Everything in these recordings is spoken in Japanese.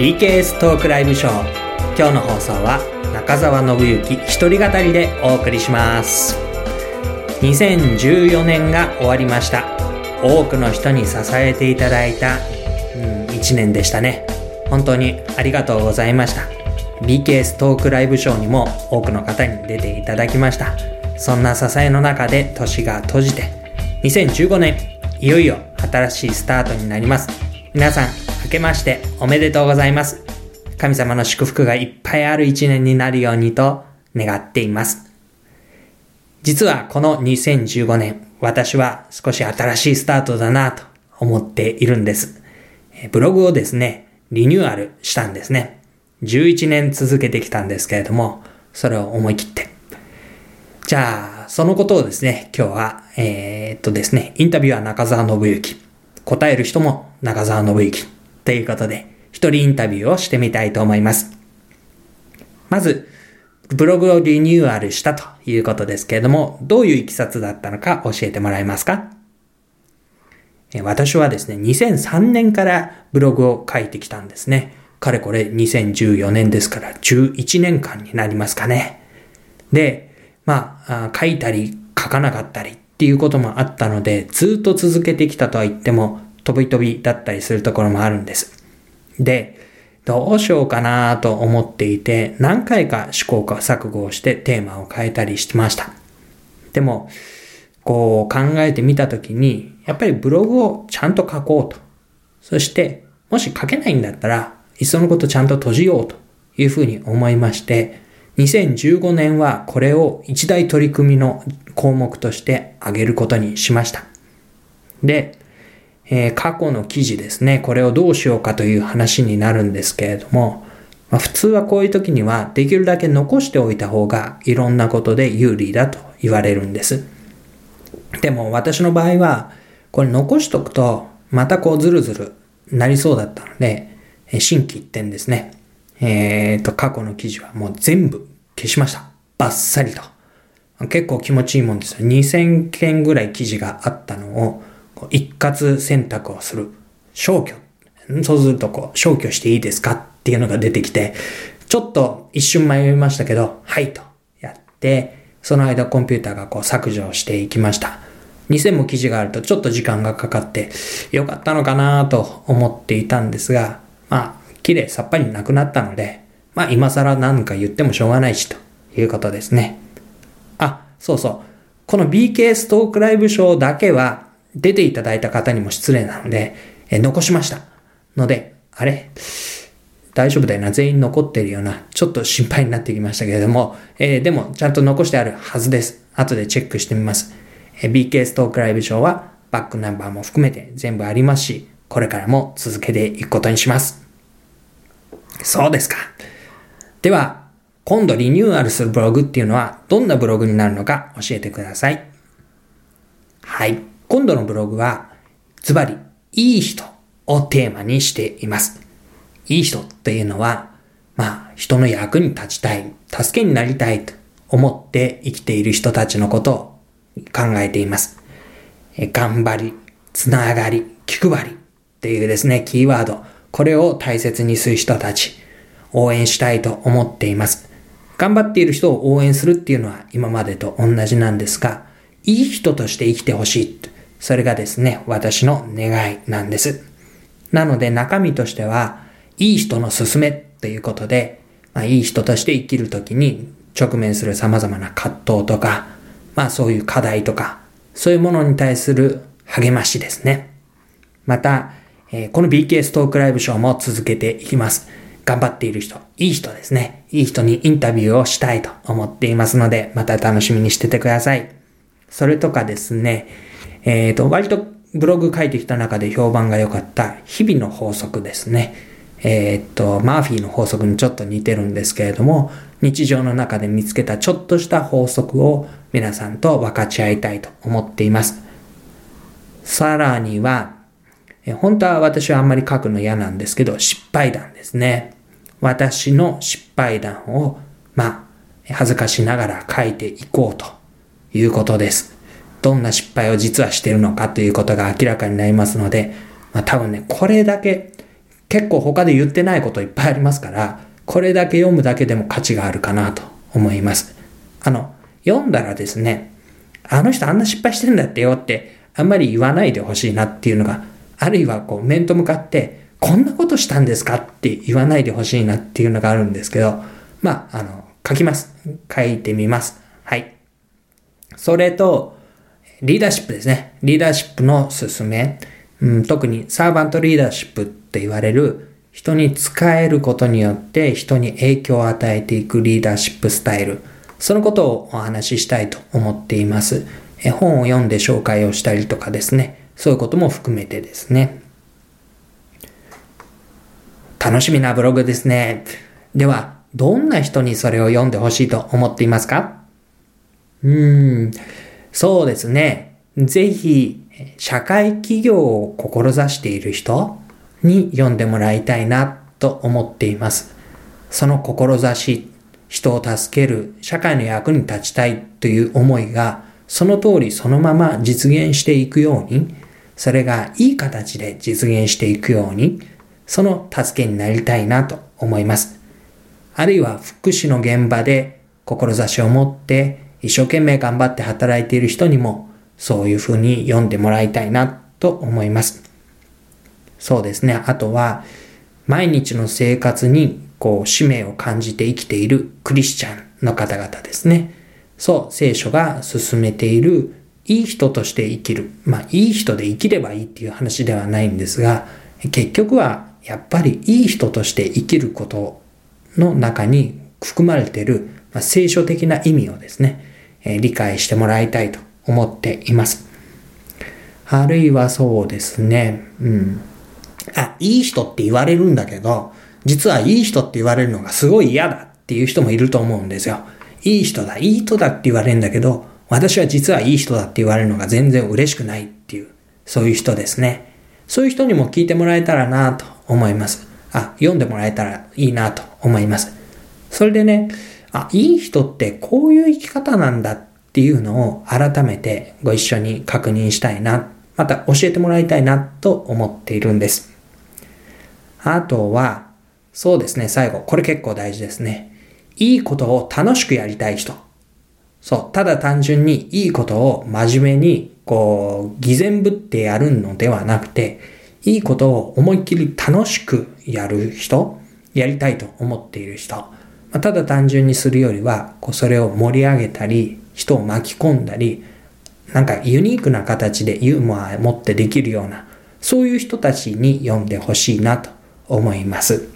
BKS トークライブショー。今日の放送は中澤信之一人語りでお送りします。2014年が終わりました。多くの人に支えていただいた、うん、1年でしたね。本当にありがとうございました。BKS トークライブショーにも多くの方に出ていただきました。そんな支えの中で年が閉じて2015年いよいよ新しいスタートになります。皆さん明けましておめでとうございます。神様の祝福がいっぱいある一年になるようにと願っています。実はこの2015年私は少し新しいスタートだなと思っているんです。ブログをですねリニューアルしたんですね。11年続けてきたんですけれどもそれを思い切って。じゃあ、そのことをですね、今日は、えー、っとですね、インタビュアー中澤信之。答える人も中澤信之。ということで、一人インタビューをしてみたいと思います。まず、ブログをリニューアルしたということですけれども、どういういきさつだったのか教えてもらえますか？私はですね、2003年からブログを書いてきたんですね。かれこれ2014年ですから11年間になりますかね。で、まあ、書いたり書かなかったりっていうこともあったので、ずっと続けてきたとは言っても、飛び飛びだったりするところもあるんです。で、どうしようかなと思っていて、何回か試行錯誤をしてテーマを変えたりしてました。でも、こう考えてみたときに、やっぱりブログをちゃんと書こうと。そして、もし書けないんだったら、いっそのことちゃんと閉じようというふうに思いまして、2015年はこれを一大取り組みの項目として挙げることにしました。で、えー、過去の記事ですね、これをどうしようかという話になるんですけれども、まあ、普通はこういう時にはできるだけ残しておいた方がいろんなことで有利だと言われるんです。でも私の場合は、これ残しとくとまたこうずるずるなりそうだったので、新規一点ですね。えっ、ー、と、過去の記事はもう全部消しました。バッサリと。結構気持ちいいもんですよ。2000件ぐらい記事があったのを、一括選択をする。消去。そうするとこう、消去していいですかっていうのが出てきて、ちょっと一瞬迷いましたけど、はいとやって、その間コンピューターがこう削除していきました。2000も記事があるとちょっと時間がかかってよかったのかなと思っていたんですが、まあ、綺麗さっぱりなくなったので、まあ今更何か言ってもしょうがないしということですね。あ、そうそう。この BK ストークライブショーだけは出ていただいた方にも失礼なので、え残しました。ので、あれ？大丈夫だよな。全員残ってるような。ちょっと心配になってきましたけれども、えー、でもちゃんと残してあるはずです。後でチェックしてみます。えー、BK ストークライブショーはバックナンバーも含めて全部ありますし、これからも続けていくことにします。そうですか。では、今度リニューアルするブログっていうのはどんなブログになるのか教えてください。はい。今度のブログは、ズバリ、いい人をテーマにしています。いい人っていうのは、まあ、人の役に立ちたい、助けになりたいと思って生きている人たちのことを考えています。え頑張り、つながり、気配りっていうですね、キーワード。これを大切にする人たち。応援したいと思っています。頑張っている人を応援するっていうのは今までと同じなんですが、いい人として生きてほしい。それがですね、私の願いなんです。なので中身としては、いい人の勧めということで、まあ、いい人として生きるときに直面する様々な葛藤とか、まあそういう課題とか、そういうものに対する励ましですね。また、えー、この BK ストークライブショーも続けていきます。頑張っている人、いい人ですね。いい人にインタビューをしたいと思っていますので、また楽しみにしててください。それとかですね、えっ、ー、と、割とブログ書いてきた中で評判が良かった日々の法則ですね。えっ、と、マーフィーの法則にちょっと似てるんですけれども、日常の中で見つけたちょっとした法則を皆さんと分かち合いたいと思っています。さらには、え本当は私はあんまり書くの嫌なんですけど、失敗談ですね。私の失敗談を、まあ、恥ずかしながら書いていこうということです。どんな失敗を実はしてるのかということが明らかになりますので、まあ多分ね、これだけ結構他で言ってないこといっぱいありますから、これだけ読むだけでも価値があるかなと思います。あの、読んだらですね、あの人あんな失敗してんだってよって、あんまり言わないでほしいなっていうのが、あるいはこう面と向かって、こんなことしたんですかって言わないでほしいなっていうのがあるんですけど、まあ、あの、書きます。書いてみます。はい。それと、リーダーシップですね。リーダーシップの進め。うん、特にサーバントリーダーシップって言われる人に使えることによって人に影響を与えていくリーダーシップスタイル。そのことをお話ししたいと思っています。絵本を読んで紹介をしたりとかですね。そういうことも含めてですね。楽しみなブログですね。では、どんな人にそれを読んでほしいと思っていますか？うーん、そうですね。ぜひ、社会企業を志している人に読んでもらいたいなと思っています。その志、人を助ける、社会の役に立ちたいという思いが、その通りそのまま実現していくように、それがいい形で実現していくように、その助けになりたいなと思います。あるいは福祉の現場で志を持って一生懸命頑張って働いている人にもそういうふうに読んでもらいたいなと思います。そうですね。あとは毎日の生活にこう使命を感じて生きているクリスチャンの方々ですね。そう、聖書が進めているいい人として生きる。まあ、いい人で生きればいいっていう話ではないんですが、結局はやっぱりいい人として生きることの中に含まれている、まあ、聖書的な意味をですね、え、理解してもらいたいと思っています。あるいはそうですね、うん。あ、いい人って言われるんだけど、実はいい人って言われるのがすごい嫌だっていう人もいると思うんですよ。いい人だ、いい人だって言われるんだけど、私は実はいい人だって言われるのが全然嬉しくないっていう、そういう人ですね。そういう人にも聞いてもらえたらなと思います。あ、読んでもらえたらいいなと思います。それでね、あ、いい人ってこういう生き方なんだっていうのを改めてご一緒に確認したいな、また教えてもらいたいなと思っているんです。あとは、そうですね、最後。これ結構大事ですね。いいことを楽しくやりたい人。そう、ただ単純にいいことを真面目に、こう、偽善ぶってやるのではなくて、いいことを思いっきり楽しくやる人、やりたいと思っている人。ま、ただ単純にするよりは、こうそれを盛り上げたり、人を巻き込んだり、なんかユニークな形でユーモアを持ってできるような、そういう人たちに読んでほしいなと思います。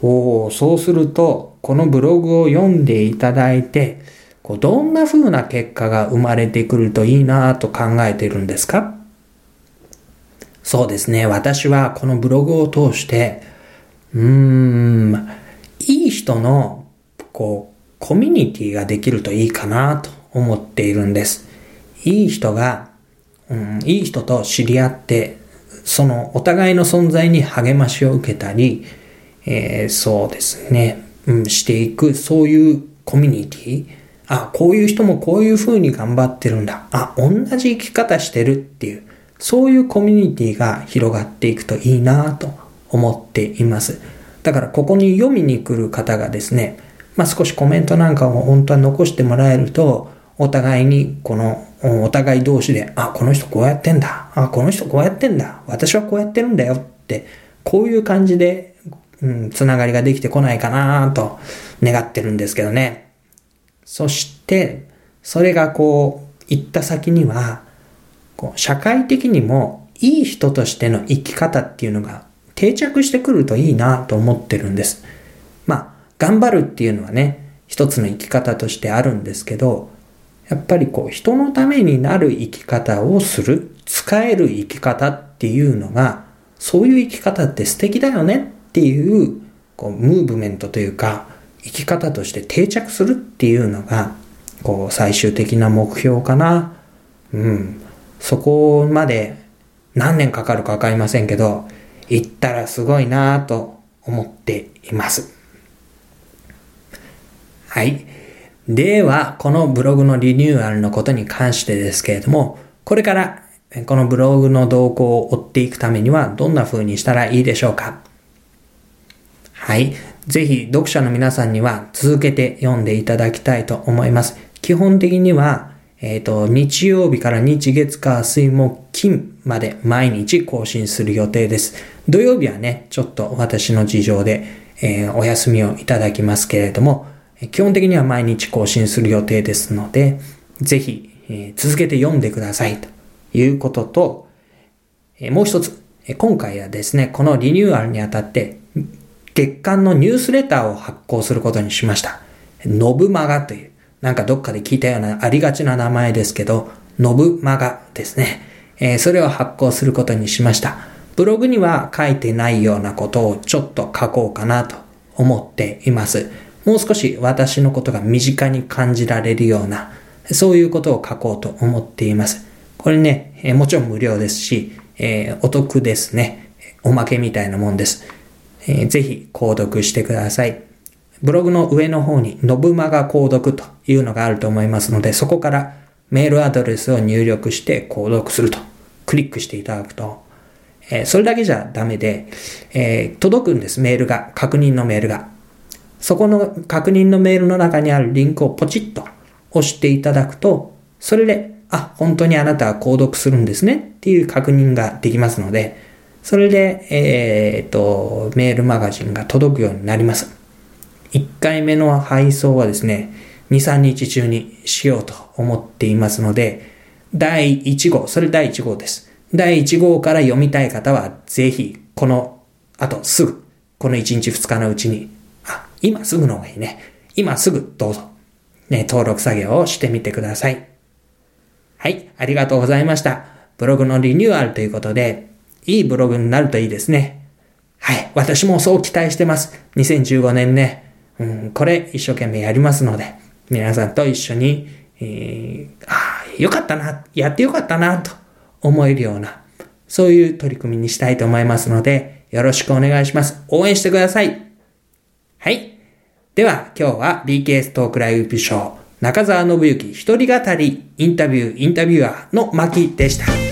おそうすると、このブログを読んでいただいて、こうどんな風な結果が生まれてくるといいなと考えているんですか？そうですね。私はこのブログを通して、うーん、いい人の、こう、コミュニティができるといいかなと思っているんです。いい人が、うん、いい人と知り合って、そのお互いの存在に励ましを受けたり、えー、そうですね、うん、していく、そういうコミュニティ。あ、こういう人もこういう風に頑張ってるんだ。あ、同じ生き方してるっていう、そういうコミュニティが広がっていくといいなと思っています。だからここに読みに来る方がですね、まあ、少しコメントなんかを本当は残してもらえると、お互いにこの、お互い同士で、あ、この人こうやってんだ。あ、この人こうやってんだ。私はこうやってるんだよって、こういう感じでうん、つながりができてこないかなと願ってるんですけどね。そして、それがこう、行った先には、こう社会的にもいい人としての生き方っていうのが定着してくるといいなと思ってるんです。まあ、頑張るっていうのはね、一つの生き方としてあるんですけど、やっぱりこう人のためになる生き方をする、使える生き方っていうのが、そういう生き方って素敵だよねっていうこうムーブメントというか生き方として定着するっていうのがこう最終的な目標かな。うん。そこまで何年かかるかわかりませんけど、行ったらすごいなぁと思っています。はい。では、このブログのリニューアルのことに関してですけれども、これからこのブログの動向を追っていくためにはどんな風にしたらいいでしょうかはい。ぜひ読者の皆さんには続けて読んでいただきたいと思います。基本的には、えっ、ー、と、日曜日から日月火水木金まで毎日更新する予定です。土曜日はね、ちょっと私の事情で、えー、お休みをいただきますけれども、基本的には毎日更新する予定ですので、ぜひ、えー、続けて読んでくださいということと、え、もう一つ、今回はですね、このリニューアルにあたって、月間のニュースレターを発行することにしました。ノブマガという、なんかどっかで聞いたようなありがちな名前ですけど、ノブマガですね。えー、それを発行することにしました。ブログには書いてないようなことをちょっと書こうかなと思っています。もう少し私のことが身近に感じられるような、そういうことを書こうと思っています。これね、えー、もちろん無料ですし、えー、お得ですね。おまけみたいなもんです。えー、ぜひ購読してください。ブログの上の方に、ノブマガ購読というのがあると思いますので、そこからメールアドレスを入力して購読すると、クリックしていただくと、えー、それだけじゃダメで、えー、届くんです、メールが、確認のメールが。そこの確認のメールの中にあるリンクをポチッと押していただくと、それで、あ、本当にあなたは購読するんですねっていう確認ができますので、それで、えー、っと、メールマガジンが届くようになります。1回目の配送はですね、2、3日中にしようと思っていますので、第1号、それ第1号です。第1号から読みたい方は、ぜひ、この後すぐ、この1日2日のうちに、あ、今すぐの方がいいね。今すぐどうぞ、ね、登録作業をしてみてください。はい、ありがとうございました。ブログのリニューアルということで、いいブログになるといいですね。はい。私もそう期待してます。2015年ね。うん、これ一生懸命やりますので、皆さんと一緒に、えー、ああ、よかったな、やってよかったな、と思えるような、そういう取り組みにしたいと思いますので、よろしくお願いします。応援してください。はい。では、今日は BKS トークライブショー、中澤信之一人語りインタビューインタビュアーの巻でした。